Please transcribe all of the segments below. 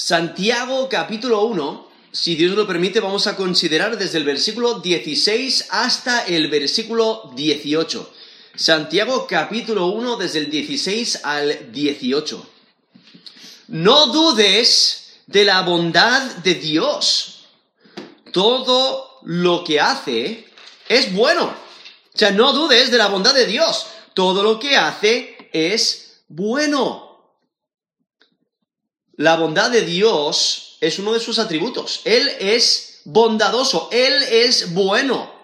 Santiago capítulo 1, si Dios lo permite, vamos a considerar desde el versículo 16 hasta el versículo 18. Santiago capítulo 1 desde el 16 al 18. No dudes de la bondad de Dios. Todo lo que hace es bueno. O sea, no dudes de la bondad de Dios. Todo lo que hace es bueno. La bondad de Dios es uno de sus atributos. Él es bondadoso, Él es bueno.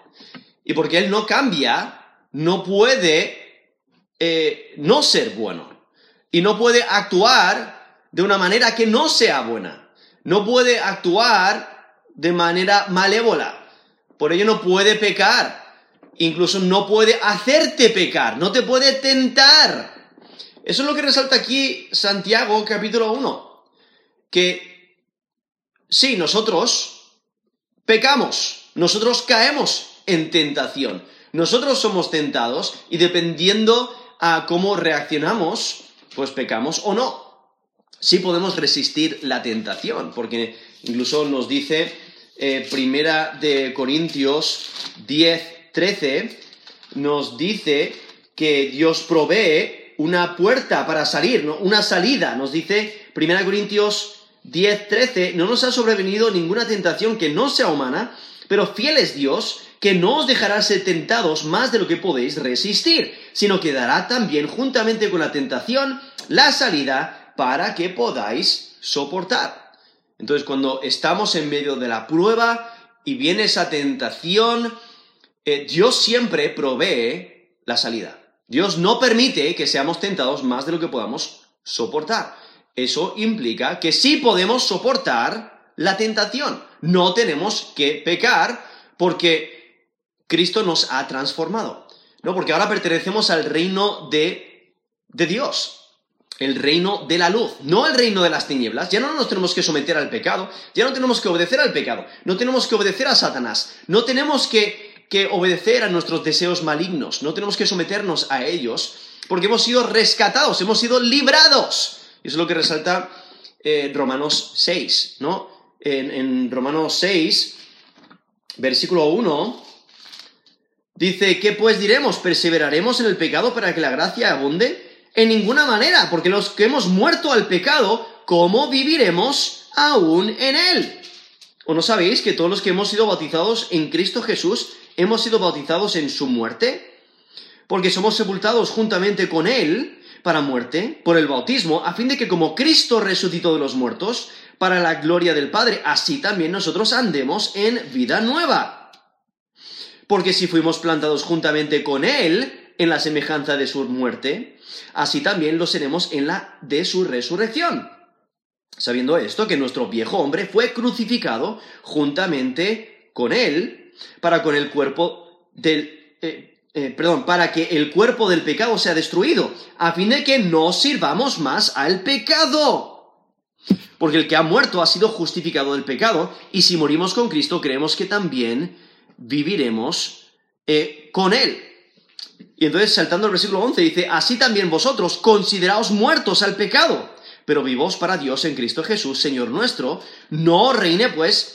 Y porque Él no cambia, no puede eh, no ser bueno. Y no puede actuar de una manera que no sea buena. No puede actuar de manera malévola. Por ello no puede pecar. Incluso no puede hacerte pecar. No te puede tentar. Eso es lo que resalta aquí Santiago capítulo 1 que sí, nosotros pecamos, nosotros caemos en tentación, nosotros somos tentados y dependiendo a cómo reaccionamos, pues pecamos o no. Sí podemos resistir la tentación, porque incluso nos dice eh, Primera de Corintios 10, 13, nos dice que Dios provee una puerta para salir, una salida. Nos dice Primera Corintios 10, 13, no nos ha sobrevenido ninguna tentación que no sea humana, pero fiel es Dios, que no os dejará ser tentados más de lo que podéis resistir, sino que dará también juntamente con la tentación la salida para que podáis soportar. Entonces, cuando estamos en medio de la prueba y viene esa tentación, eh, Dios siempre provee la salida. Dios no permite que seamos tentados más de lo que podamos soportar. Eso implica que sí podemos soportar la tentación. No tenemos que pecar porque Cristo nos ha transformado. No, porque ahora pertenecemos al reino de, de Dios, el reino de la luz, no el reino de las tinieblas. Ya no nos tenemos que someter al pecado, ya no tenemos que obedecer al pecado, no tenemos que obedecer a Satanás, no tenemos que, que obedecer a nuestros deseos malignos, no tenemos que someternos a ellos, porque hemos sido rescatados, hemos sido librados y eso es lo que resalta eh, Romanos 6, ¿no? En, en Romanos 6, versículo 1, dice, ¿qué pues diremos? ¿Perseveraremos en el pecado para que la gracia abunde? En ninguna manera, porque los que hemos muerto al pecado, ¿cómo viviremos aún en él? ¿O no sabéis que todos los que hemos sido bautizados en Cristo Jesús hemos sido bautizados en su muerte? Porque somos sepultados juntamente con Él para muerte por el bautismo, a fin de que como Cristo resucitó de los muertos, para la gloria del Padre, así también nosotros andemos en vida nueva. Porque si fuimos plantados juntamente con Él en la semejanza de su muerte, así también lo seremos en la de su resurrección. Sabiendo esto, que nuestro viejo hombre fue crucificado juntamente con Él, para con el cuerpo del... Eh, eh, perdón, para que el cuerpo del pecado sea destruido, a fin de que no sirvamos más al pecado. Porque el que ha muerto ha sido justificado del pecado, y si morimos con Cristo, creemos que también viviremos eh, con Él. Y entonces, saltando al versículo 11, dice, así también vosotros, consideraos muertos al pecado, pero vivos para Dios en Cristo Jesús, Señor nuestro, no reine pues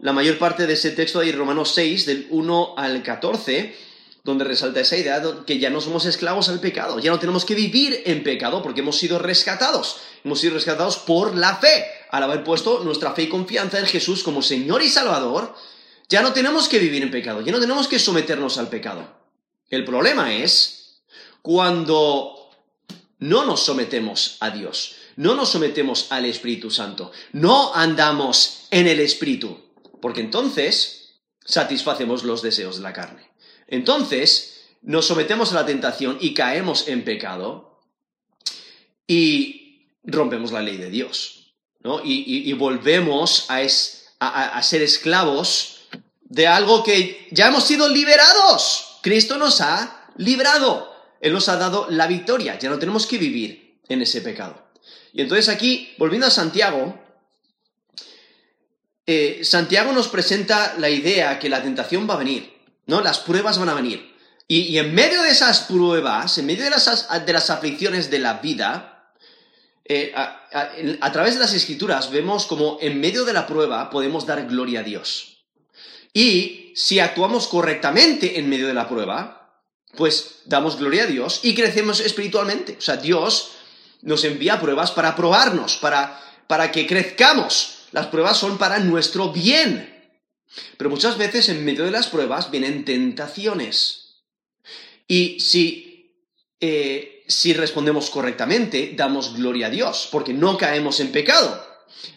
la mayor parte de ese texto de Romanos 6, del 1 al 14, donde resalta esa idea de que ya no somos esclavos al pecado, ya no tenemos que vivir en pecado porque hemos sido rescatados, hemos sido rescatados por la fe. Al haber puesto nuestra fe y confianza en Jesús como Señor y Salvador, ya no tenemos que vivir en pecado, ya no tenemos que someternos al pecado. El problema es cuando no nos sometemos a Dios, no nos sometemos al Espíritu Santo, no andamos en el Espíritu porque entonces satisfacemos los deseos de la carne. Entonces nos sometemos a la tentación y caemos en pecado y rompemos la ley de Dios, ¿no? Y, volvemos a, a, a ser esclavos de algo que ya hemos sido liberados. Cristo nos ha librado. Él nos ha dado la victoria. Ya no tenemos que vivir en ese pecado. Y entonces aquí, volviendo a Santiago, eh, Santiago nos presenta la idea que la tentación va a venir, ¿no? Las pruebas van a venir. Y, en medio de esas pruebas, en medio de las, de las aflicciones de la vida, eh, a, través de las escrituras vemos como en medio de la prueba podemos dar gloria a Dios. Y si actuamos correctamente en medio de la prueba, pues damos gloria a Dios y crecemos espiritualmente. O sea, Dios nos envía pruebas para probarnos, para, para que crezcamos. Las pruebas son para nuestro bien. Pero muchas veces en medio de las pruebas vienen tentaciones. Y si, eh, si respondemos correctamente, damos gloria a Dios, porque no caemos en pecado.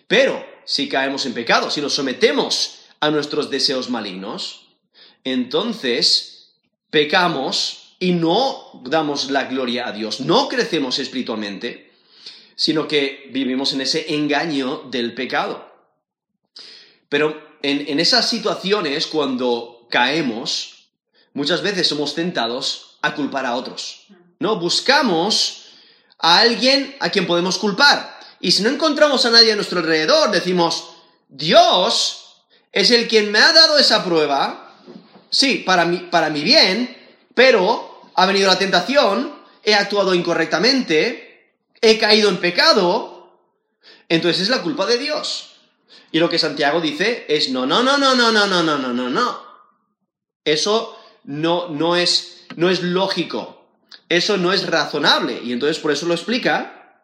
Pero si caemos en pecado, si nos sometemos a nuestros deseos malignos, entonces pecamos y no damos la gloria a Dios, no crecemos espiritualmente, sino que vivimos en ese engaño del pecado. Pero en, esas situaciones, cuando caemos, muchas veces somos tentados a culpar a otros. ¿No? Buscamos a alguien a quien podemos culpar. Y si no encontramos a nadie a nuestro alrededor, decimos, Dios es el quien me ha dado esa prueba, sí, para mi, para mi bien, pero ha venido la tentación, he actuado incorrectamente, he caído en pecado, entonces es la culpa de Dios. Y lo que Santiago dice es no, no, no, no, no, no, no, no, no, no, no. Eso no, no, es, no es lógico. Eso no es razonable. Y entonces por eso lo explica,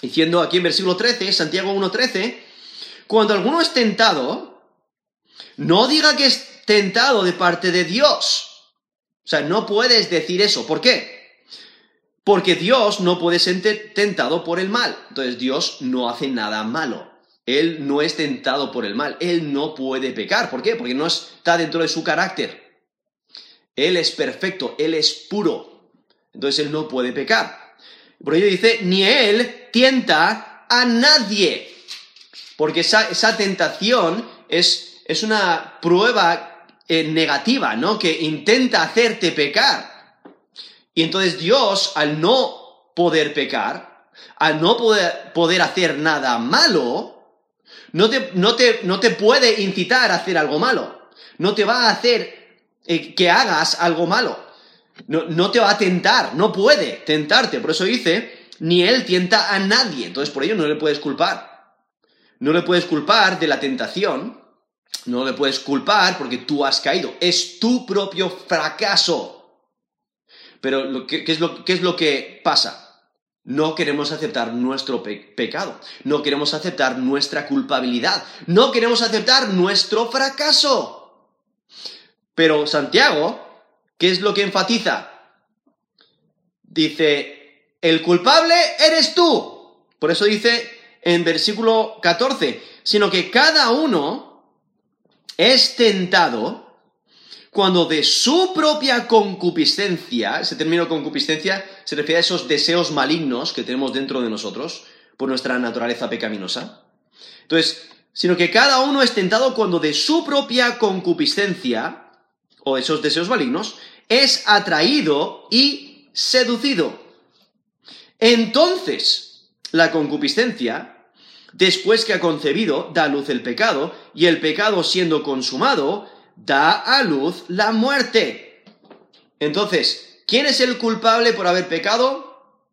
diciendo aquí en versículo 13, Santiago 1.13, cuando alguno es tentado, no diga que es tentado de parte de Dios o sea, no puedes decir eso. ¿Por qué? Porque Dios no puede ser tentado por el mal. Entonces Dios no hace nada malo. Él no es tentado por el mal. Él no puede pecar. ¿Por qué? Porque no está dentro de su carácter. Él es perfecto, Él es puro. Entonces Él no puede pecar. Por ello dice, ni Él tienta a nadie. Porque esa, tentación es, una prueba eh, negativa, ¿no? Que intenta hacerte pecar. Y entonces Dios, al no poder pecar, al no poder hacer nada malo, no te, no, te, no te, puede incitar a hacer algo malo. No te va a hacer eh, que hagas algo malo. No, no te va a tentar, no puede tentarte. Por eso dice, ni él tienta a nadie. Entonces por ello no le puedes culpar. No le puedes culpar de la tentación, no le puedes culpar porque tú has caído. Es tu propio fracaso. Pero ¿qué, es lo, es lo, que pasa? No queremos aceptar nuestro pecado. No queremos aceptar nuestra culpabilidad. No queremos aceptar nuestro fracaso. Pero Santiago, ¿qué es lo que enfatiza? Dice, el culpable eres tú. Por eso dice en versículo 14, sino que cada uno es tentado cuando de su propia concupiscencia, ese término concupiscencia se refiere a esos deseos malignos que tenemos dentro de nosotros por nuestra naturaleza pecaminosa. Entonces, sino que cada uno es tentado cuando de su propia concupiscencia, o esos deseos malignos, es atraído y seducido. Entonces, la concupiscencia Después que ha concebido, da luz el pecado, y el pecado siendo consumado, da a luz la muerte. Entonces, ¿quién es el culpable por haber pecado?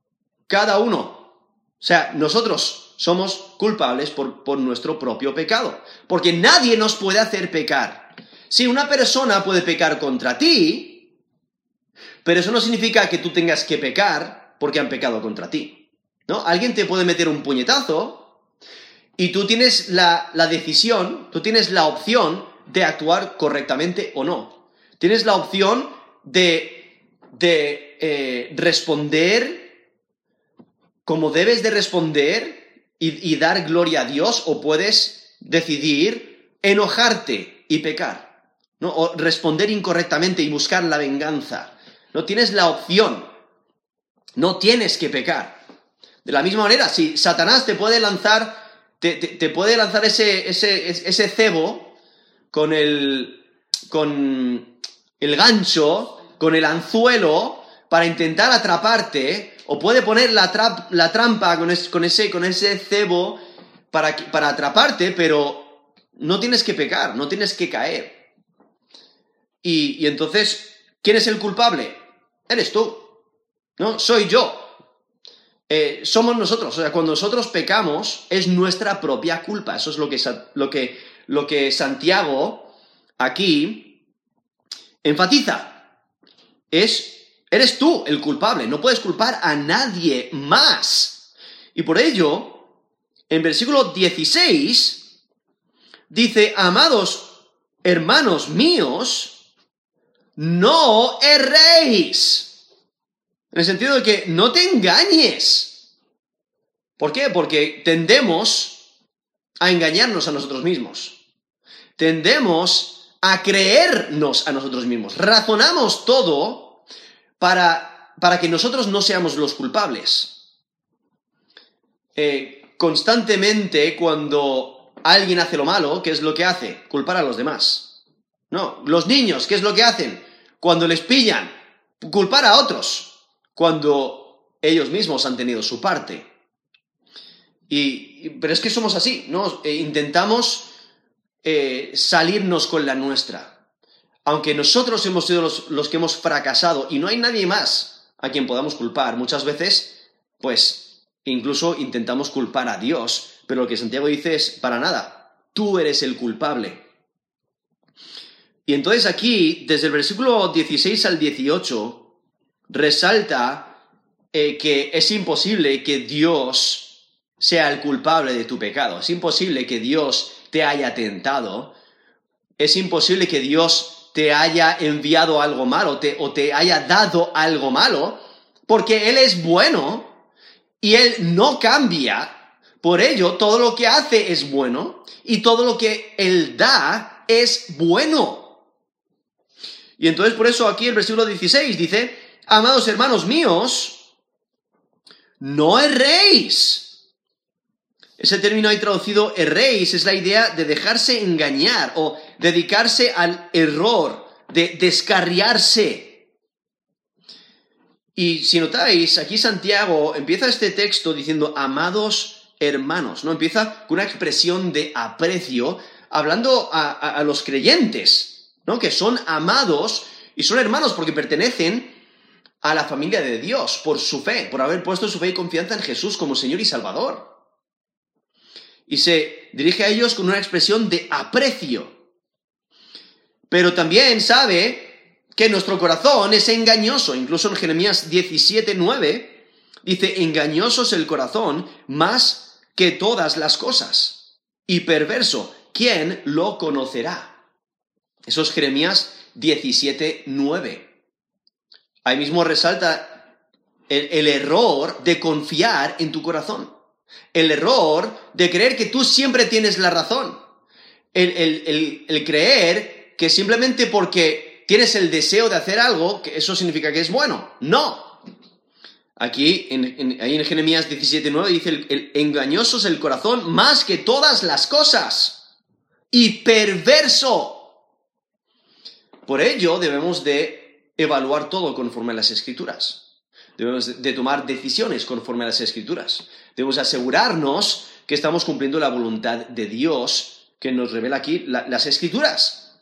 Cada uno. O sea, nosotros somos culpables por, por nuestro propio pecado, porque nadie nos puede hacer pecar. Si una persona puede pecar contra ti, pero eso no significa que tú tengas que pecar porque han pecado contra ti. ¿No? Alguien te puede meter un puñetazo, y tú tienes la, decisión, tú tienes la opción de actuar correctamente o no. Tienes la opción de, de eh, responder como debes de responder y, dar gloria a Dios o puedes decidir enojarte y pecar. ¿no? O responder incorrectamente y buscar la venganza. No tienes la opción. No tienes que pecar. De la misma manera, si Satanás te puede lanzar te, puede lanzar ese, ese, ese, cebo con el, con el gancho, con el anzuelo, para intentar atraparte, o puede poner la, trampa con, ese, con ese cebo para, para atraparte, pero no tienes que pecar, no tienes que caer. Y, y entonces, ¿quién es el culpable? Eres tú. No, soy yo. Eh, somos nosotros. O sea, cuando nosotros pecamos, es nuestra propia culpa. Eso es lo que, lo que, lo que Santiago aquí enfatiza. Es, eres tú el culpable. No puedes culpar a nadie más. Y por ello, en versículo 16, dice, amados hermanos míos, no erréis. En el sentido de que no te engañes. ¿Por qué? Porque tendemos a engañarnos a nosotros mismos. Tendemos a creernos a nosotros mismos. Razonamos todo para, para que nosotros no seamos los culpables. Eh, constantemente cuando alguien hace lo malo, ¿qué es lo que hace? Culpar a los demás. No, los niños, ¿qué es lo que hacen? Cuando les pillan, culpar a otros cuando ellos mismos han tenido su parte. Y, pero es que somos así, ¿no? Eh, intentamos eh, salirnos con la nuestra. Aunque nosotros hemos sido los, los que hemos fracasado y no hay nadie más a quien podamos culpar, muchas veces, pues, incluso intentamos culpar a Dios, pero lo que Santiago dice es, para nada, tú eres el culpable. Y entonces aquí, desde el versículo 16 al 18, resalta eh, que es imposible que Dios sea el culpable de tu pecado. Es imposible que Dios te haya tentado. Es imposible que Dios te haya enviado algo malo o te haya dado algo malo, porque Él es bueno y Él no cambia. Por ello, todo lo que hace es bueno y todo lo que Él da es bueno. Y entonces por eso aquí el versículo 16 dice, amados hermanos míos, no erréis. Ese término ahí traducido erréis es la idea de dejarse engañar o dedicarse al error, de descarriarse. Y si notáis, aquí Santiago empieza este texto diciendo amados hermanos, ¿no? Empieza con una expresión de aprecio, hablando a, a los creyentes, ¿no? Que son amados y son hermanos porque pertenecen a la familia de Dios por su fe, por haber puesto su fe y confianza en Jesús como Señor y Salvador. Y se dirige a ellos con una expresión de aprecio. Pero también sabe que nuestro corazón es engañoso. Incluso en Jeremías 17:9 dice, engañoso es el corazón más que todas las cosas. Y perverso, ¿quién lo conocerá? Eso es Jeremías 17:9. Ahí mismo resalta el, error de confiar en tu corazón. El error de creer que tú siempre tienes la razón. El, creer que simplemente porque tienes el deseo de hacer algo, que eso significa que es bueno. No. Aquí, en, ahí en Jeremías 17.9 dice, el engañoso es el corazón más que todas las cosas. Y perverso. Por ello debemos de evaluar todo conforme a las escrituras. Debemos de tomar decisiones conforme a las escrituras. Debemos asegurarnos que estamos cumpliendo la voluntad de Dios que nos revela aquí las escrituras.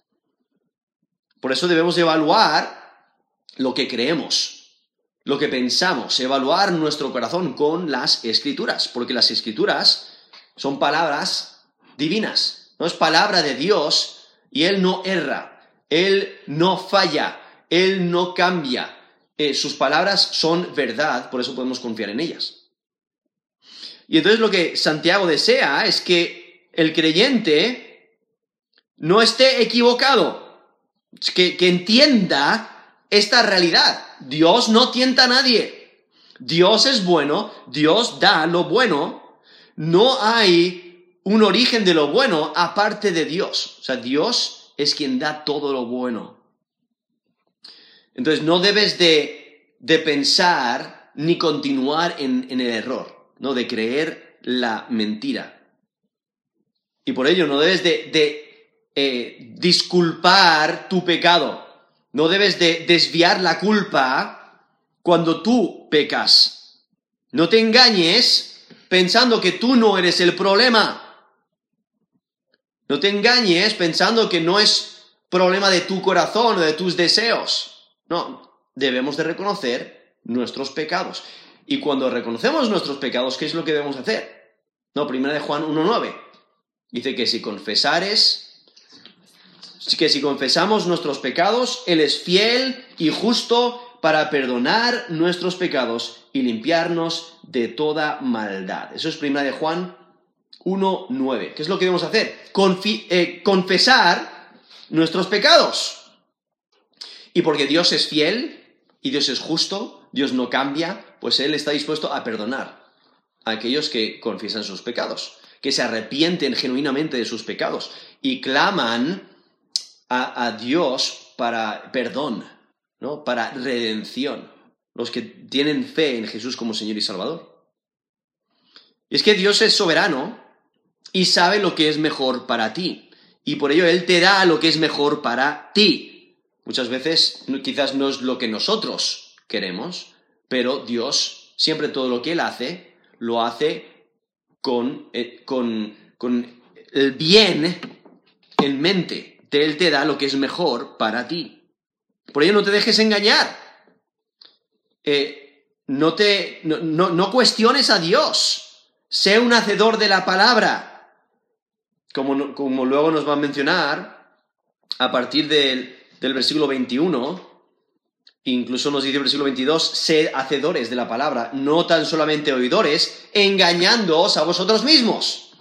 Por eso debemos evaluar lo que creemos, lo que pensamos, evaluar nuestro corazón con las escrituras, porque las escrituras son palabras divinas, no es palabra de Dios y Él no erra, Él no falla, él no cambia. Eh, sus palabras son verdad, por eso podemos confiar en ellas. Y entonces lo que Santiago desea es que el creyente no esté equivocado, que, que entienda esta realidad. Dios no tienta a nadie. Dios es bueno, Dios da lo bueno. No hay un origen de lo bueno aparte de Dios. O sea, Dios es quien da todo lo bueno. Entonces no debes de, pensar ni continuar en, el error, ¿no? De creer la mentira. Y por ello no debes de, eh, disculpar tu pecado. No debes de desviar la culpa cuando tú pecas. No te engañes pensando que tú no eres el problema. No te engañes pensando que no es problema de tu corazón o de tus deseos. No, debemos de reconocer nuestros pecados. Y cuando reconocemos nuestros pecados, ¿qué es lo que debemos hacer? No, primera de Juan 1.9. Dice que si confesares, que si confesamos nuestros pecados, Él es fiel y justo para perdonar nuestros pecados y limpiarnos de toda maldad. Eso es primera de Juan 1.9. ¿Qué es lo que debemos hacer? Eh, confesar nuestros pecados. Y porque Dios es fiel y Dios es justo, Dios no cambia, pues Él está dispuesto a perdonar a aquellos que confiesan sus pecados, que se arrepienten genuinamente de sus pecados y claman a, Dios para perdón, ¿no? para redención, los que tienen fe en Jesús como Señor y Salvador. Y es que Dios es soberano y sabe lo que es mejor para ti. Y por ello Él te da lo que es mejor para ti. Muchas veces quizás no es lo que nosotros queremos, pero Dios siempre todo lo que Él hace, lo hace con, eh, con, con el bien en mente. Él te da lo que es mejor para ti. Por ello no te dejes engañar. Eh, no, te, no, no cuestiones a Dios. Sé un hacedor de la palabra como, luego nos va a mencionar, a partir del, versículo 21, incluso nos dice el versículo 22, sed hacedores de la palabra, no tan solamente oidores, engañándoos a vosotros mismos.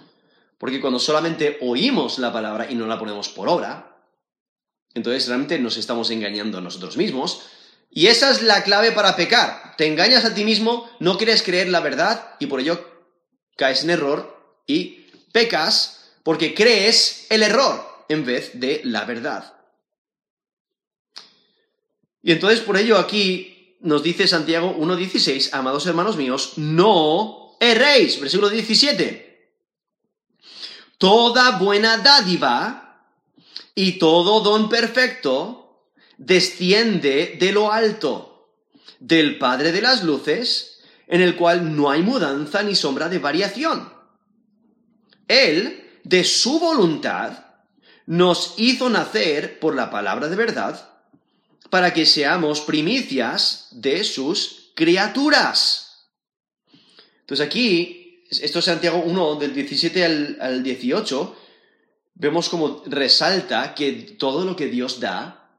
Porque cuando solamente oímos la palabra y no la ponemos por obra, entonces realmente nos estamos engañando a nosotros mismos. Y esa es la clave para pecar. Te engañas a ti mismo, no quieres creer la verdad y por ello caes en error y pecas porque crees el error en vez de la verdad. Y entonces por ello aquí nos dice Santiago 1.16, amados hermanos míos, no erréis, versículo 17. Toda buena dádiva y todo don perfecto desciende de lo alto, del Padre de las Luces, en el cual no hay mudanza ni sombra de variación. Él de su voluntad, nos hizo nacer por la palabra de verdad, para que seamos primicias de sus criaturas. Entonces aquí, esto es Santiago 1, del 17 al, al 18, vemos como resalta que todo lo que Dios da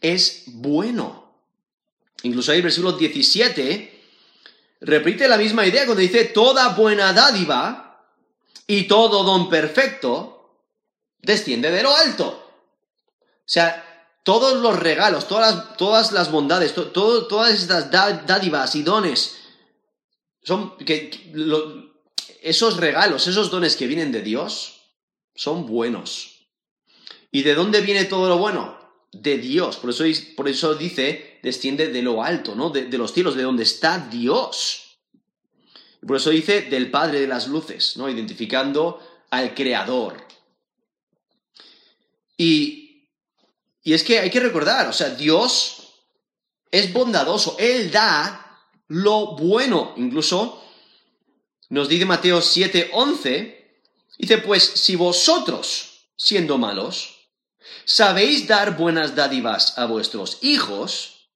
es bueno. Incluso ahí el versículo 17 repite la misma idea cuando dice toda buena dádiva y todo don perfecto desciende de lo alto. O sea, todos los regalos, todas las, todas las bondades, todas estas dádivas y dones, son que, esos regalos, esos dones que vienen de Dios, son buenos. ¿Y de dónde viene todo lo bueno? De Dios. Por eso, por eso dice, desciende de lo alto, ¿no? De, de los cielos, de donde está Dios. Por eso dice del Padre de las Luces, ¿no? Identificando al Creador. Y, y es que hay que recordar, o sea, Dios es bondadoso, Él da lo bueno. Incluso nos dice Mateo 7, 11, dice, pues si vosotros, siendo malos, sabéis dar buenas dádivas a vuestros hijos,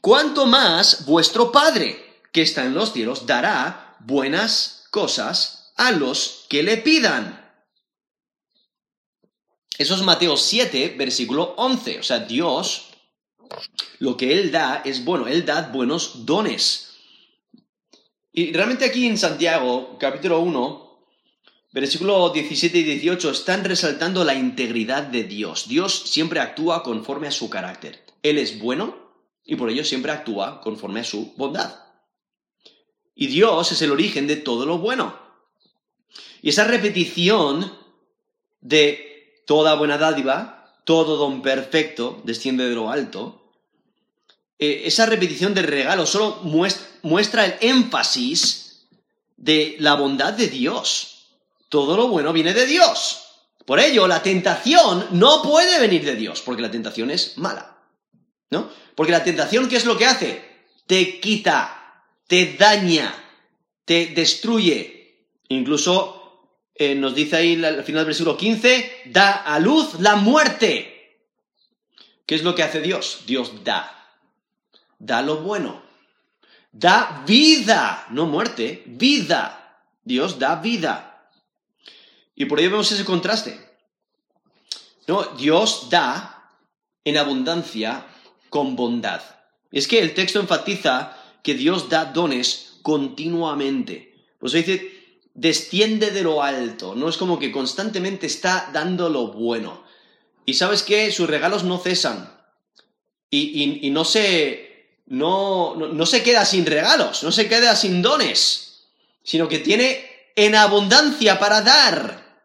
cuánto más vuestro Padre que está en los cielos dará buenas cosas a los que le pidan. Eso es Mateo 7, versículo 11. O sea, Dios, lo que Él da es bueno, Él da buenos dones. Y realmente aquí en Santiago, capítulo 1, versículo 17 y 18, están resaltando la integridad de Dios. Dios siempre actúa conforme a su carácter. Él es bueno y por ello siempre actúa conforme a su bondad. Y Dios es el origen de todo lo bueno. Y esa repetición de toda buena dádiva, todo don perfecto, desciende de lo alto, eh, esa repetición del regalo solo muestra, muestra el énfasis de la bondad de Dios. todo lo bueno viene de Dios. Por ello, la tentación no puede venir de Dios, porque la tentación es mala. ¿No? Porque la tentación, ¿qué es lo que hace? Te quita, te daña, te destruye. Incluso eh, nos dice ahí al final del versículo 15, da a luz la muerte. ¿Qué es lo que hace Dios? Dios da. Da lo bueno. Da vida, no muerte, vida. Dios da vida. Y por ello vemos ese contraste. ¿No? Dios da en abundancia con bondad. Es que el texto enfatiza que Dios da dones continuamente. Pues dice, desciende de lo alto. No es como que constantemente está dando lo bueno. Y sabes que sus regalos no cesan. Y, no se. No, no se queda sin regalos, no se queda sin dones, sino que tiene en abundancia para dar.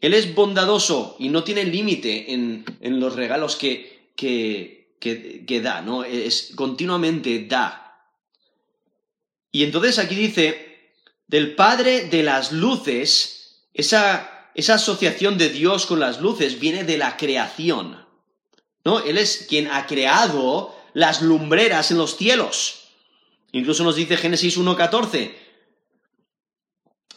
Él es bondadoso y no tiene límite en, los regalos que, que, da, ¿no? Es, continuamente da. Y entonces aquí dice, del Padre de las luces, esa, esa asociación de Dios con las luces viene de la creación, ¿no? Él es quien ha creado las lumbreras en los cielos. Incluso nos dice Génesis 1.14,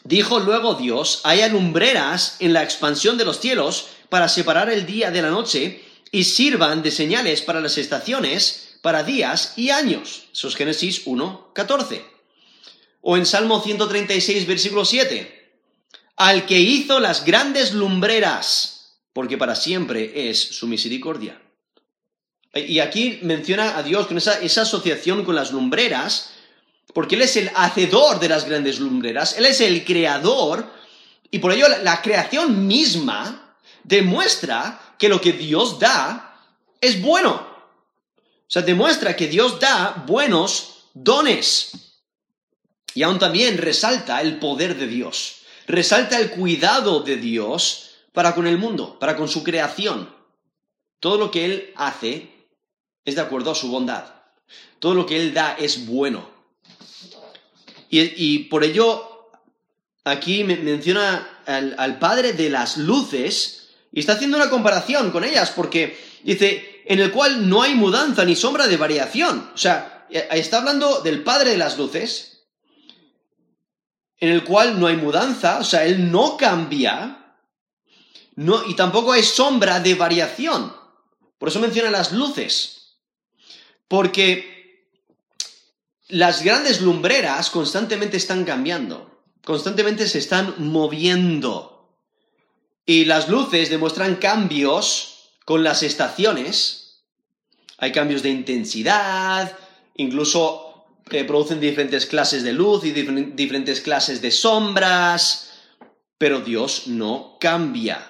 Dijo luego Dios, haya lumbreras en la expansión de los cielos para separar el día de la noche y sirvan de señales para las estaciones, para días y años. Eso es Génesis 1, 14. O en Salmo 136, versículo 7. Al que hizo las grandes lumbreras, porque para siempre es su misericordia. Y aquí menciona a Dios con esa, asociación con las lumbreras, porque Él es el hacedor de las grandes lumbreras, Él es el creador, y por ello la, creación misma demuestra que lo que Dios da es bueno. O sea, demuestra que Dios da buenos dones. Y aún también resalta el poder de Dios, resalta el cuidado de Dios para con el mundo, para con su creación. Todo lo que Él hace es de acuerdo a su bondad. Todo lo que Él da es bueno. Y, por ello, aquí menciona al, Padre de las luces y está haciendo una comparación con ellas, porque dice, en el cual no hay mudanza ni sombra de variación. O sea, eh, está hablando del Padre de las luces, en el cual no hay mudanza, o sea, Él no cambia, no, y tampoco hay sombra de variación. Por eso menciona las luces. Porque las grandes lumbreras constantemente están cambiando, constantemente se están moviendo. Y las luces demuestran cambios con las estaciones. Hay cambios de intensidad, incluso eh, producen diferentes clases de luz y diferentes clases de sombras, pero Dios no cambia.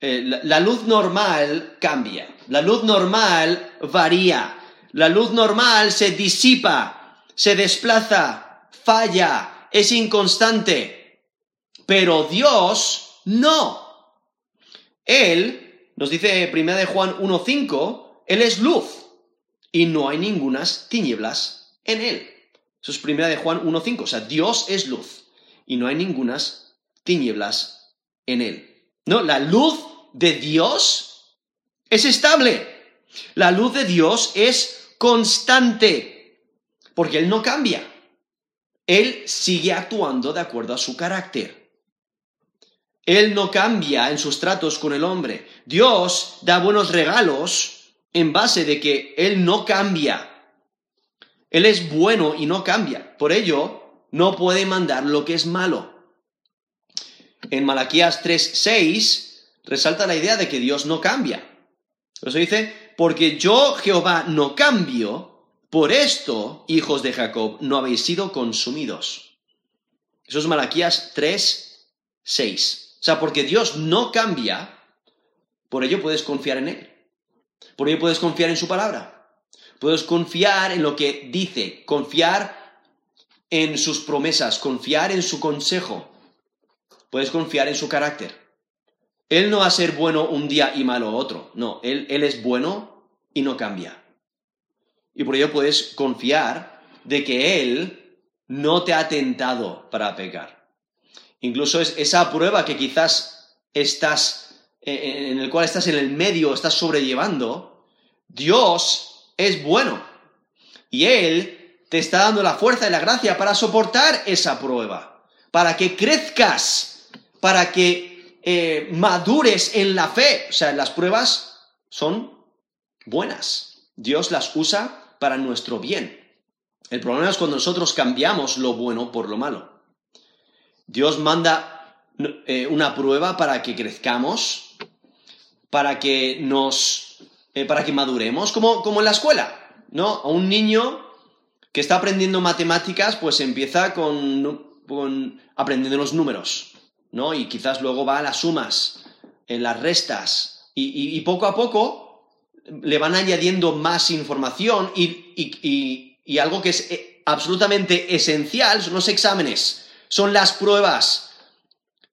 Eh, la luz normal cambia, la luz normal varía, la luz normal se disipa, se desplaza, falla, es inconstante. Pero Dios no. Él, nos dice 1 de Juan 1.5, Él es luz y no hay ningunas tinieblas en Él. Eso es 1 de Juan 1.5, o sea, Dios es luz y no hay ningunas tinieblas en Él. No, la luz de Dios es estable. La luz de Dios es constante, porque Él no cambia. Él sigue actuando de acuerdo a su carácter. Él no cambia en sus tratos con el hombre. Dios da buenos regalos en base de que Él no cambia. Él es bueno y no cambia. Por ello, no puede mandar lo que es malo. En Malaquías 3:6 resalta la idea de que Dios no cambia. Por eso dice, porque yo Jehová no cambio, por esto, hijos de Jacob, no habéis sido consumidos. Eso es Malaquías 3, 6. O sea, porque Dios no cambia, por ello puedes confiar en Él. Por ello puedes confiar en su palabra. Puedes confiar en lo que dice, confiar en sus promesas, confiar en su consejo. Puedes confiar en su carácter. Él no va a ser bueno un día y malo otro. No, él, él es bueno y no cambia. Y por ello puedes confiar de que Él no te ha tentado para pecar. incluso es esa prueba que quizás estás, en el cual estás en el medio, estás sobrellevando, Dios es bueno. Y Él te está dando la fuerza y la gracia para soportar esa prueba, para que crezcas, para que eh, madures en la fe. O sea, las pruebas son buenas. Dios las usa para nuestro bien. El problema es cuando nosotros cambiamos lo bueno por lo malo. Dios manda eh, una prueba para que crezcamos, para que nos, eh, para que maduremos, como, como en la escuela, ¿no? A un niño que está aprendiendo matemáticas, pues empieza con, aprendiendo los números, ¿no? Y quizás luego va a las sumas, en las restas, y, poco a poco le van añadiendo más información y, y algo que es eh, absolutamente esencial son los exámenes, son las pruebas.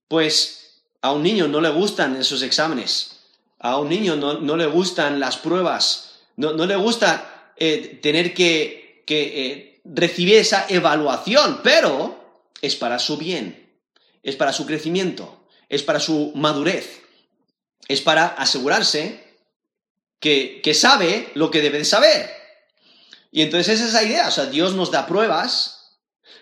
Pues a un niño no le gustan esos exámenes, a un niño no, le gustan las pruebas, no, le gusta eh, tener que, eh, recibir esa evaluación, pero es para su bien, es para su crecimiento, es para su madurez, es para asegurarse que, que sabe lo que debe de saber. Y entonces es esa idea, o sea, Dios nos da pruebas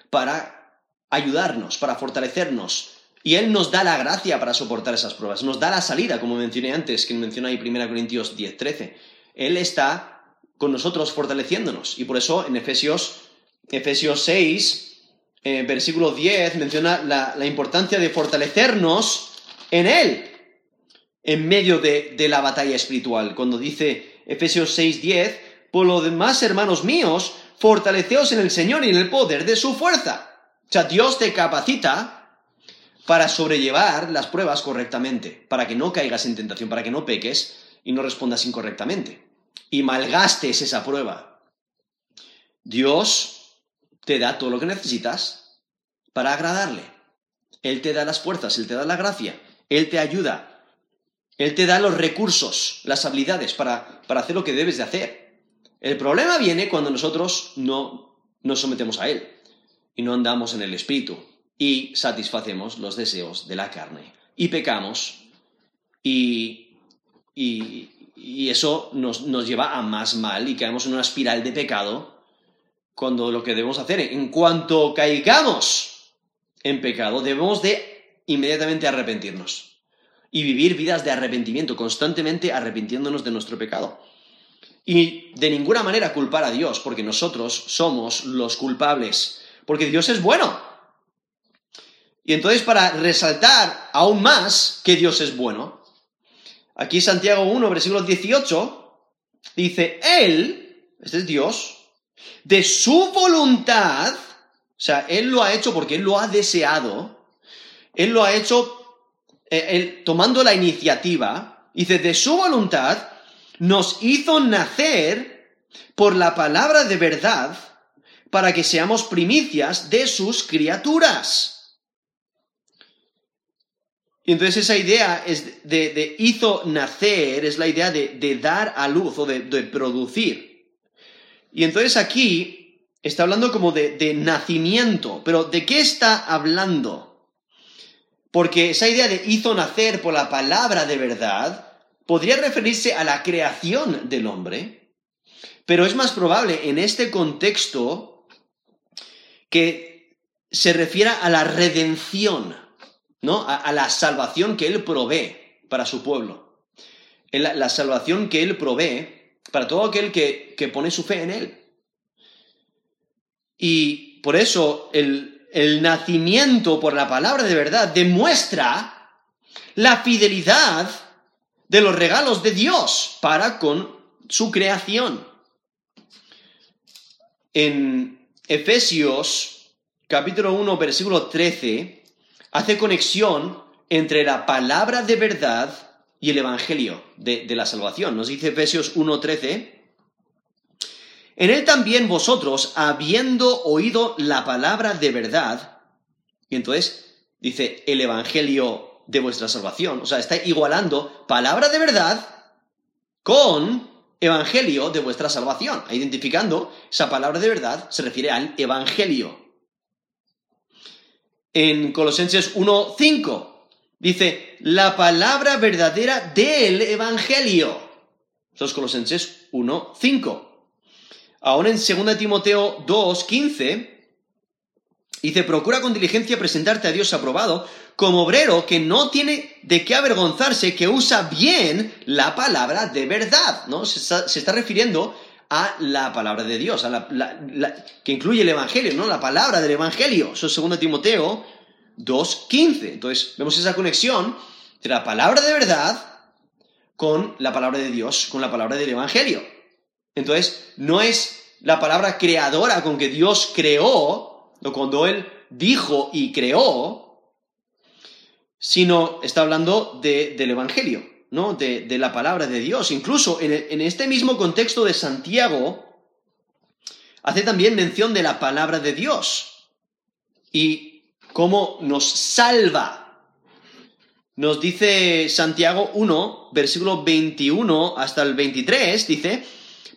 para ayudarnos, para fortalecernos. Y Él nos da la gracia para soportar esas pruebas, nos da la salida, como mencioné antes, que mencionó ahí 1 Corintios 10, 13. Él está con nosotros fortaleciéndonos. Y por eso en Efesios, Efesios 6, eh, versículo 10, menciona la, la, importancia de fortalecernos en Él, en medio de, de la batalla espiritual. Cuando dice Efesios 6, 10, por lo demás, hermanos míos, fortaleceos en el Señor y en el poder de su fuerza. O sea, Dios te capacita para sobrellevar las pruebas correctamente, para que no caigas en tentación, para que no peques y no respondas incorrectamente. Y malgastes esa prueba. Dios te da todo lo que necesitas para agradarle. Él te da las fuerzas, Él te da la gracia, Él te ayuda, Él te da los recursos, las habilidades para, para hacer lo que debes de hacer. El problema viene cuando nosotros no nos sometemos a Él y no andamos en el Espíritu y satisfacemos los deseos de la carne y pecamos y, y, eso nos, nos, lleva a más mal y caemos en una espiral de pecado cuando lo que debemos hacer, en cuanto caigamos en pecado, debemos de inmediatamente arrepentirnos y vivir vidas de arrepentimiento, constantemente arrepintiéndonos de nuestro pecado y de ninguna manera culpar a Dios, porque nosotros somos los culpables, porque Dios es bueno. Y entonces para resaltar aún más que Dios es bueno, aquí Santiago 1, versículo 18, dice, Él, este es Dios, de su voluntad, o sea, Él lo ha hecho porque Él lo ha deseado, Él lo ha hecho eh, tomando la iniciativa, dice, de su voluntad, nos hizo nacer por la palabra de verdad para que seamos primicias de sus criaturas. Y entonces esa idea es de, hizo nacer, es la idea de, dar a luz o de, producir. Y entonces aquí está hablando como de nacimiento, pero ¿de qué está hablando? Porque esa idea de hizo nacer por la palabra de verdad podría referirse a la creación del hombre, pero es más probable en este contexto que se refiera a la redención, ¿no? A, la salvación que Él provee para su pueblo. La, salvación que Él provee para todo aquel que, que, pone su fe en Él. Y por eso el, el nacimiento por la palabra de verdad demuestra la fidelidad de los regalos de Dios para con su creación. En Efesios capítulo 1 versículo 13 hace conexión entre la palabra de verdad y el Evangelio de, la salvación. Nos dice Efesios 1.13, en él también vosotros, habiendo oído la palabra de verdad, y entonces dice el Evangelio de vuestra salvación. O sea, está igualando palabra de verdad con evangelio de vuestra salvación. Identificando esa palabra de verdad se refiere al evangelio. En Colosenses 1.5. Dice, la palabra verdadera del Evangelio. Eso es Colosenses 1.5. Ahora en 2 Timoteo 2.15 dice, procura con diligencia presentarte a Dios aprobado como obrero que no tiene de qué avergonzarse, que usa bien la palabra de verdad, ¿no? Se está, refiriendo a la palabra de Dios, que incluye el Evangelio, ¿no? La palabra del Evangelio. Eso es 2 Timoteo 2.15. Entonces, vemos esa conexión entre la palabra de verdad con la palabra de Dios, con la palabra del Evangelio. Entonces, no es la palabra creadora con que Dios creó, o cuando Él dijo y creó, sino está hablando del Evangelio, ¿no? De, la palabra de Dios. Incluso en, en este mismo contexto de Santiago, hace también mención de la palabra de Dios y cómo nos salva nos dice Santiago 1, versículo 21 hasta el 23, dice,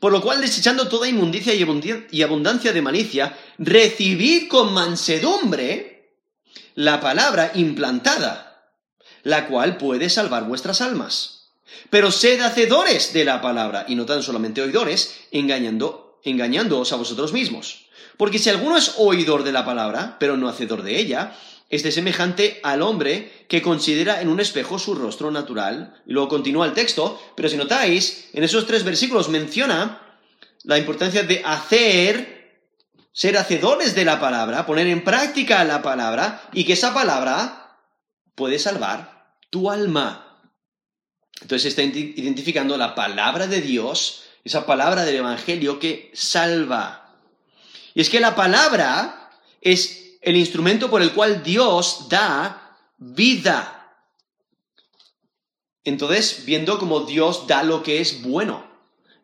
por lo cual desechando toda inmundicia y abundancia de malicia, recibid con mansedumbre la palabra implantada, la cual puede salvar vuestras almas. Pero sed hacedores de la palabra, y no tan solamente oidores, engañando, engañándoos a vosotros mismos. Porque si alguno es oidor de la palabra, pero no hacedor de ella, este semejante al hombre que considera en un espejo su rostro natural. Y luego continúa el texto, pero si notáis, en esos tres versículos menciona la importancia de hacer, ser hacedores de la palabra, poner en práctica la palabra y que esa palabra puede salvar tu alma. Entonces está identificando la palabra de Dios, esa palabra del Evangelio que salva. Y es que la palabra es el instrumento por el cual Dios da vida. Entonces, viendo cómo Dios da lo que es bueno.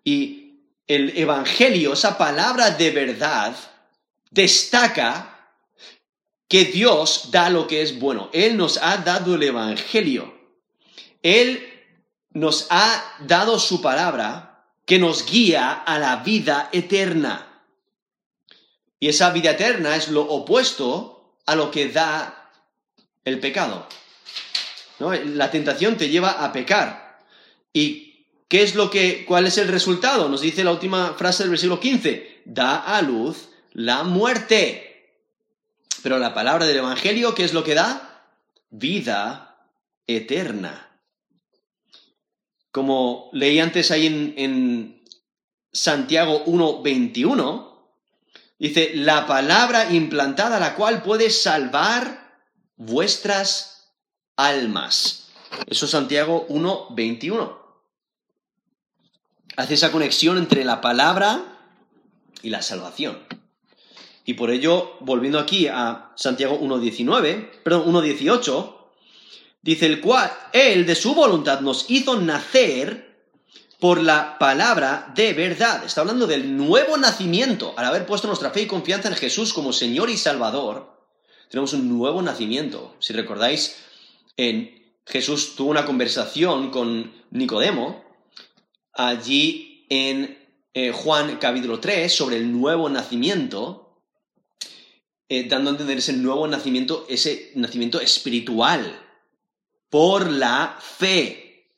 Y el Evangelio, esa palabra de verdad, destaca que Dios da lo que es bueno. Él nos ha dado el Evangelio. Él nos ha dado su palabra que nos guía a la vida eterna. Y esa vida eterna es lo opuesto a lo que da el pecado. La tentación te lleva a pecar. ¿Y qué es lo que, cuál es el resultado? Nos dice la última frase del versículo 15. Da a luz la muerte. Pero la palabra del Evangelio, ¿qué es lo que da? Vida eterna. Como leí antes ahí en, en Santiago 1.21, Dice, la palabra implantada, la cual puede salvar vuestras almas. Eso es Santiago 1, 21. Hace esa conexión entre la palabra y la salvación. Y por ello, volviendo aquí a Santiago 1.19, perdón, 1.18, dice el cual, Él de su voluntad nos hizo nacer por la palabra de verdad. Está hablando del nuevo nacimiento. Al haber puesto nuestra fe y confianza en Jesús como Señor y Salvador, tenemos un nuevo nacimiento. Si recordáis, en Jesús tuvo una conversación con Nicodemo, allí en eh, Juan capítulo 3, sobre el nuevo nacimiento, eh, dando a entender ese nuevo nacimiento, ese nacimiento espiritual, por la fe.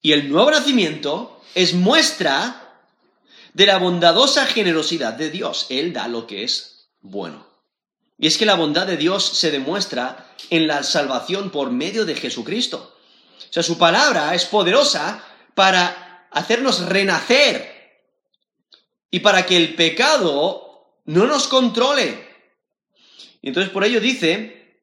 Y el nuevo nacimiento es muestra de la bondadosa generosidad de Dios. Él da lo que es bueno. Y es que la bondad de Dios se demuestra en la salvación por medio de Jesucristo. O sea, su palabra es poderosa para hacernos renacer y para que el pecado no nos controle. Y entonces por ello dice,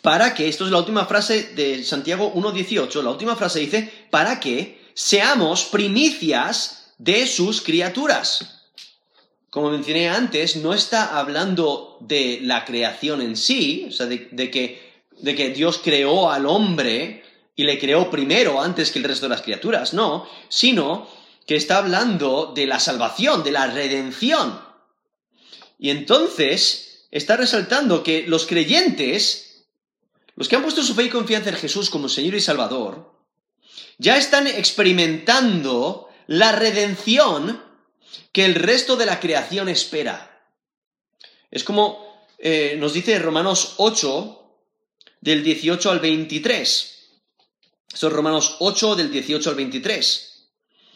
para que, esto es la última frase de Santiago 1.18, la última frase dice, para que seamos primicias de sus criaturas. Como mencioné antes, no está hablando de la creación en sí, o sea, de, que, de que Dios creó al hombre y le creó primero antes que el resto de las criaturas, no, sino que está hablando de la salvación, de la redención. Y entonces está resaltando que los creyentes los que han puesto su fe y confianza en Jesús como Señor y Salvador, ya están experimentando la redención que el resto de la creación espera. Es como eh, nos dice Romanos 8, del 18 al 23. Son Romanos 8, del 18 al 23.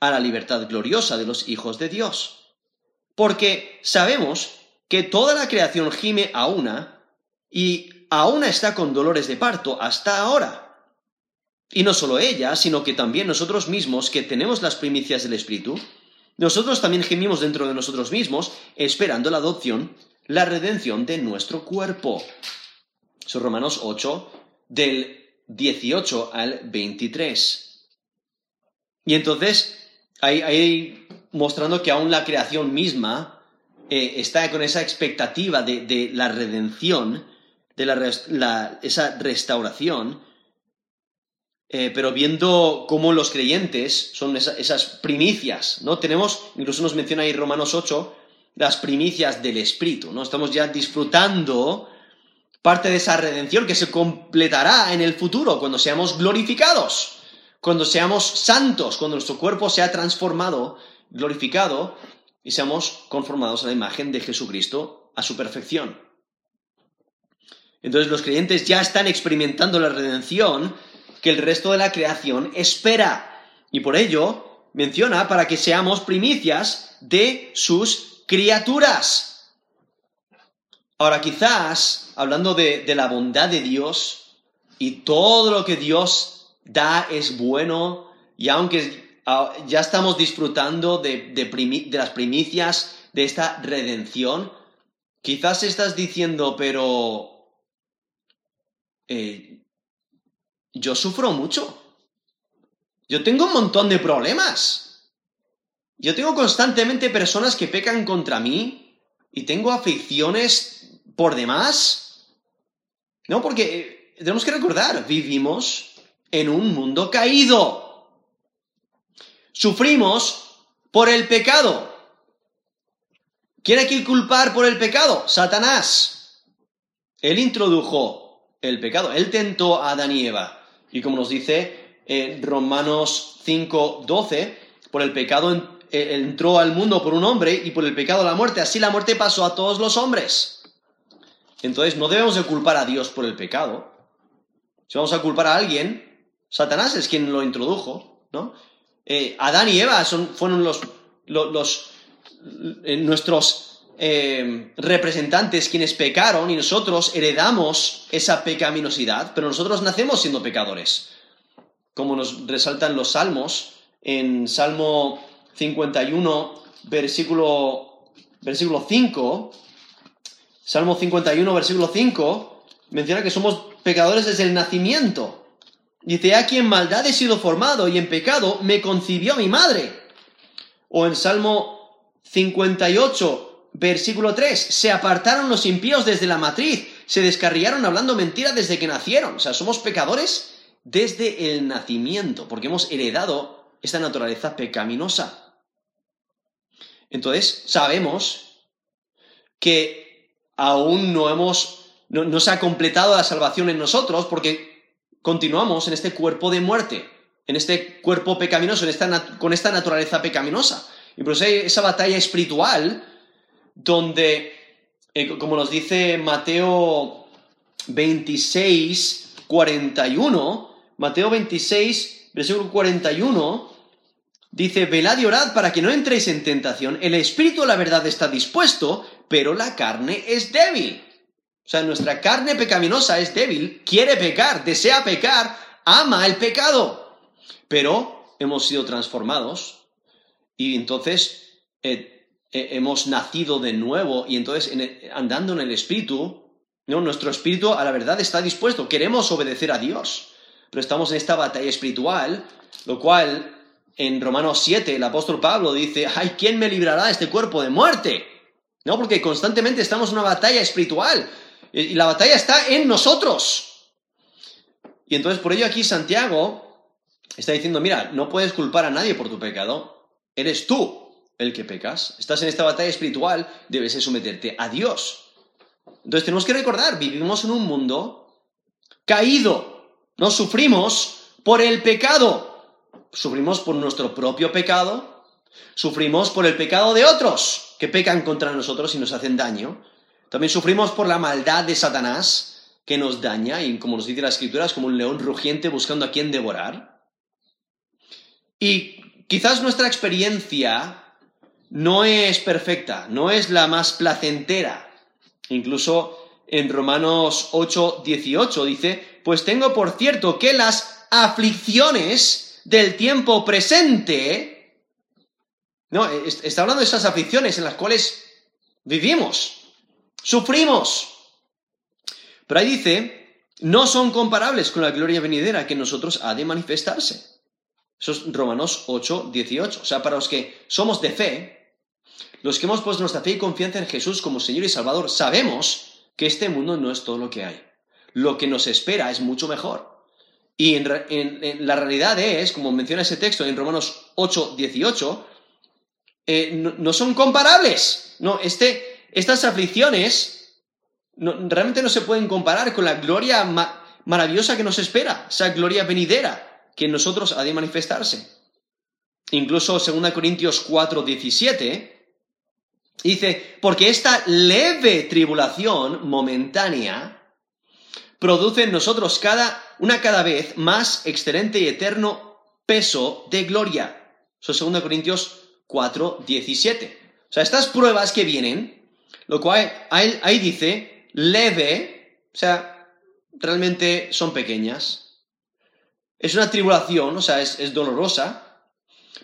a la libertad gloriosa de los hijos de Dios porque sabemos que toda la creación gime a una y a una está con dolores de parto hasta ahora. Y no solo ella, sino que también nosotros mismos, que tenemos las primicias del Espíritu, nosotros también gemimos dentro de nosotros mismos, esperando la adopción, la redención de nuestro cuerpo. Son Romanos 8, del 18 al 23. Y entonces, hay mostrando que aún la creación misma eh, está con esa expectativa de, la redención, de esa restauración, eh, pero viendo cómo los creyentes son esas primicias, ¿no? Tenemos, incluso nos menciona ahí Romanos 8, las primicias del Espíritu, ¿no? Estamos ya disfrutando parte de esa redención que se completará en el futuro, cuando seamos glorificados, cuando seamos santos, cuando nuestro cuerpo sea transformado glorificado y seamos conformados a la imagen de Jesucristo a su perfección. Entonces los creyentes ya están experimentando la redención que el resto de la creación espera. Y por ello menciona para que seamos primicias de sus criaturas. Ahora quizás, hablando de, de la bondad de Dios, y todo lo que Dios da es bueno, y aunque Ah, ya estamos disfrutando de, las primicias de esta redención. Quizás estás diciendo, pero eh, yo sufro mucho. Yo tengo un montón de problemas. Yo tengo constantemente personas que pecan contra mí y tengo aflicciones por demás. No, porque eh, tenemos que recordar, vivimos en un mundo caído. Sufrimos por el pecado. ¿Quién hay que culpar por el pecado? Satanás. Él introdujo el pecado, él tentó a Adán y Eva. Y como nos dice en Romanos 5, 12, por el pecado eh, entró al mundo por un hombre y por el pecado la muerte. Así la muerte pasó a todos los hombres. Entonces no debemos de culpar a Dios por el pecado. Si vamos a culpar a alguien, Satanás es quien lo introdujo, ¿no? Eh, Adán y Eva fueron los, eh, nuestros eh, representantes quienes pecaron y nosotros heredamos esa pecaminosidad, pero nosotros nacemos siendo pecadores. Como nos resaltan los salmos, en Salmo 51, versículo, versículo 5, Salmo 51, versículo 5, menciona que somos pecadores desde el nacimiento. Dice, aquí en maldad he sido formado y en pecado me concibió mi madre. O en Salmo 58, versículo 3, se apartaron los impíos desde la matriz, se descarriaron hablando mentira desde que nacieron. O sea, somos pecadores desde el nacimiento, porque hemos heredado esta naturaleza pecaminosa. Entonces, sabemos que aún no hemos, no, no se ha completado la salvación en nosotros, porque continuamos en este cuerpo de muerte, en este cuerpo pecaminoso, con esta naturaleza pecaminosa. Y por eso hay esa batalla espiritual donde, eh, como nos dice Mateo 26, 41, Mateo 26, versículo 41, dice, velad y orad para que no entréis en tentación, el espíritu la verdad está dispuesto, pero la carne es débil. O sea, nuestra carne pecaminosa es débil, quiere pecar, desea pecar, ama el pecado. Pero hemos sido transformados y entonces eh, eh, hemos nacido de nuevo y entonces andando en el Espíritu, ¿no? nuestro Espíritu a la verdad está dispuesto, queremos obedecer a Dios, pero estamos en esta batalla espiritual, lo cual en Romanos 7 el apóstol Pablo dice, ay, ¿quién me librará de este cuerpo de muerte? No, porque constantemente estamos en una batalla espiritual Y la batalla está en nosotros. Y entonces por ello aquí Santiago está diciendo, mira, no puedes culpar a nadie por tu pecado. Eres tú el que pecas. Estás en esta batalla espiritual, debes someterte a Dios. Entonces tenemos que recordar, vivimos en un mundo caído. No sufrimos por el pecado. Sufrimos por nuestro propio pecado. Sufrimos por el pecado de otros que pecan contra nosotros y nos hacen daño. También sufrimos por la maldad de Satanás que nos daña y como nos dice la escritura es como un león rugiente buscando a quien devorar. Y quizás nuestra experiencia no es perfecta, no es la más placentera. Incluso en Romanos 8, 18 dice, pues tengo por cierto que las aflicciones del tiempo presente, no, está hablando de esas aflicciones en las cuales vivimos, sufrimos. Pero ahí dice, no son comparables con la gloria venidera que nosotros ha de manifestarse. Eso es Romanos 8, 18. O sea, para los que somos de fe, los que hemos puesto nuestra fe y confianza en Jesús como Señor y Salvador, sabemos que este mundo no es todo lo que hay. Lo que nos espera es mucho mejor. Y la realidad es, como menciona ese texto en Romanos 8, 18, eh, no, son comparables. No, este, estas aflicciones realmente no se pueden comparar con la gloria maravillosa que nos espera, esa gloria venidera que en nosotros ha de manifestarse. Incluso 2 Corintios 4, 17, dice, porque esta leve tribulación momentánea produce en nosotros cada, una cada vez más excelente y eterno peso de gloria. Eso es 2 Corintios 4, 17. O sea, estas pruebas que vienen, lo cual ahí dice leve, o sea, realmente son pequeñas, es una tribulación, o sea, es, dolorosa,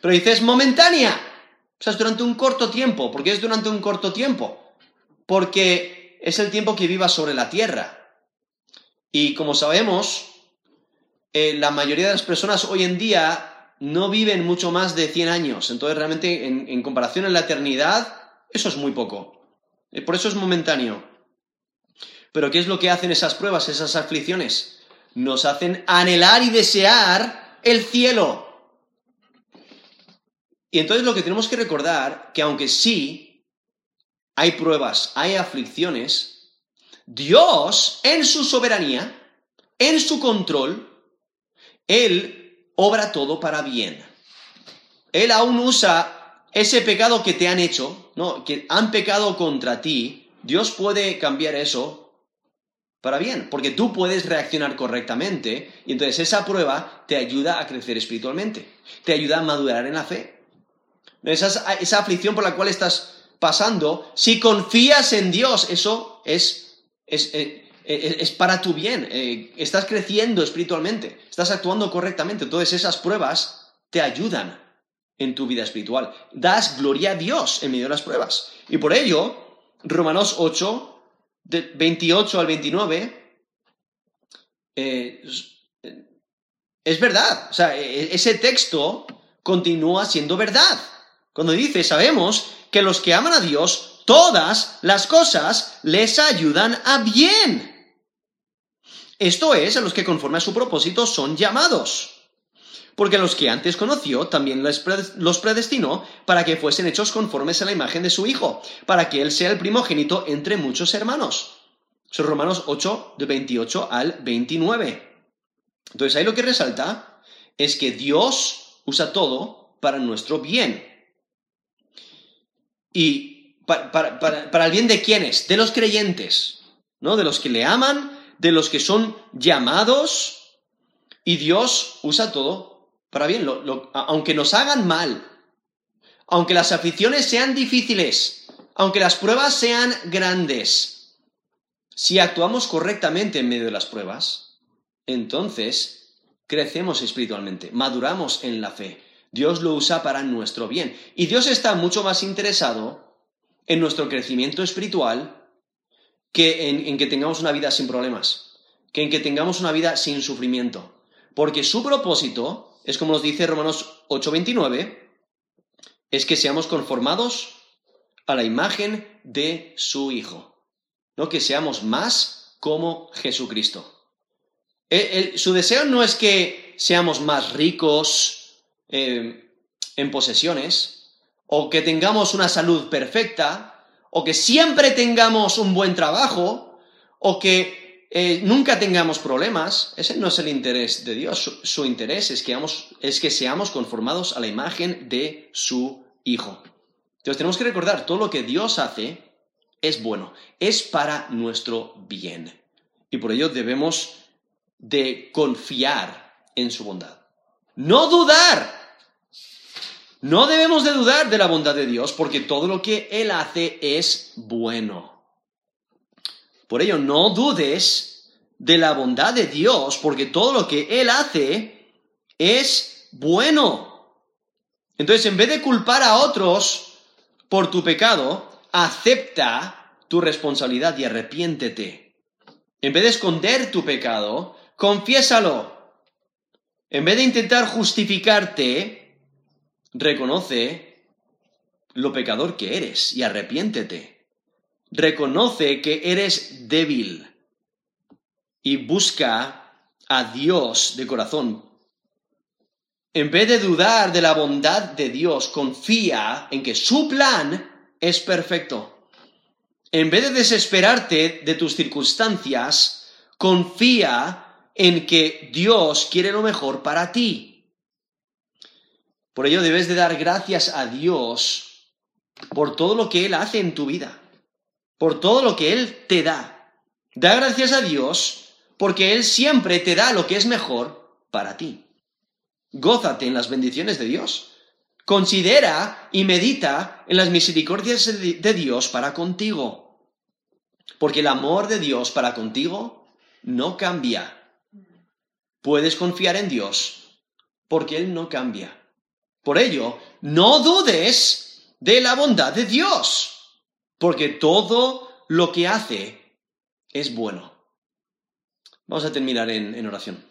pero dice es momentánea, o sea, es durante un corto tiempo. ¿Por qué es durante un corto tiempo? Porque es el tiempo que viva sobre la tierra. Y como sabemos, eh, la mayoría de las personas hoy en día no viven mucho más de 100 años. Entonces, realmente, en, en comparación en la eternidad, eso es muy poco. Eh, por eso es momentáneo. Pero ¿qué es lo que hacen esas pruebas, esas aflicciones? nos hacen anhelar y desear el cielo. Y entonces lo que tenemos que recordar, que aunque sí hay pruebas, hay aflicciones, Dios en su soberanía, en su control, Él obra todo para bien. Él aún usa ese pecado que te han hecho, ¿no? que han pecado contra ti, Dios puede cambiar eso para bien, porque tú puedes reaccionar correctamente y entonces esa prueba te ayuda a crecer espiritualmente, te ayuda a madurar en la fe. Esa, esa aflicción por la cual estás pasando, si confías en Dios, eso es, es, eh, eh, para tu bien, eh, estás creciendo espiritualmente, estás actuando correctamente, entonces esas pruebas te ayudan en tu vida espiritual. Das gloria a Dios en medio de las pruebas. Y por ello, Romanos 8 de 28 al 29, eh, es verdad. O sea, e, e, ese texto continúa siendo verdad. Cuando dice, sabemos que los que aman a Dios, todas las cosas les ayudan a bien. Esto es, a los que conforme a su propósito son llamados porque los que antes conoció también los predestinó para que fuesen hechos conformes a la imagen de su Hijo, para que Él sea el primogénito entre muchos hermanos. Son Romanos 8, de 28 al 29. Entonces ahí lo que resalta es que Dios usa todo para nuestro bien. ¿Y para, para el bien de quiénes? De los creyentes, ¿no? De los que le aman, de los que son llamados, y Dios usa todo para bien, aunque nos hagan mal, aunque las aficiones sean difíciles, aunque las pruebas sean grandes, si actuamos correctamente en medio de las pruebas, entonces crecemos espiritualmente, maduramos en la fe. Dios lo usa para nuestro bien. Y Dios está mucho más interesado en nuestro crecimiento espiritual que en, en que tengamos una vida sin problemas, que en que tengamos una vida sin sufrimiento. Porque su propósito es como nos dice Romanos 8:29, es que seamos conformados a la imagen de su Hijo, ¿no? Que seamos más como Jesucristo. su deseo no es que seamos más ricos eh, en posesiones, o que tengamos una salud perfecta, o que siempre tengamos un buen trabajo, o que eh, nunca tengamos problemas. Ese no es el interés de Dios. Su, interés es que, seamos conformados a la imagen de su Hijo. Entonces tenemos que recordar, todo lo que Dios hace es bueno, es para nuestro bien. Y por ello debemos de confiar en su bondad. No dudar. No debemos de dudar de la bondad de Dios porque todo lo que Él hace es bueno. Por ello, no dudes de la bondad de Dios porque todo lo que Él hace es bueno. Entonces, en vez de culpar a otros, por tu pecado, acepta tu responsabilidad y arrepiéntete. En vez de esconder tu pecado, confiésalo. En vez de intentar justificarte, reconoce lo pecador que eres y arrepiéntete. Reconoce que eres débil y busca a Dios de corazón en vez de dudar de la bondad de Dios, confía en que su plan es perfecto. En vez de desesperarte de tus circunstancias, confía en que Dios quiere lo mejor para ti. Por ello debes de dar gracias a Dios por todo lo que Él hace en tu vida, por todo lo que Él te da. Da gracias a Dios porque Él siempre te da lo que es mejor para ti. Gózate en las bendiciones de Dios. Considera y medita en las misericordias de Dios para contigo. Porque el amor de Dios para contigo no cambia. Puedes confiar en Dios porque Él no cambia. Por ello, no dudes de la bondad de Dios, porque todo lo que hace es bueno. Vamos a terminar en, oración.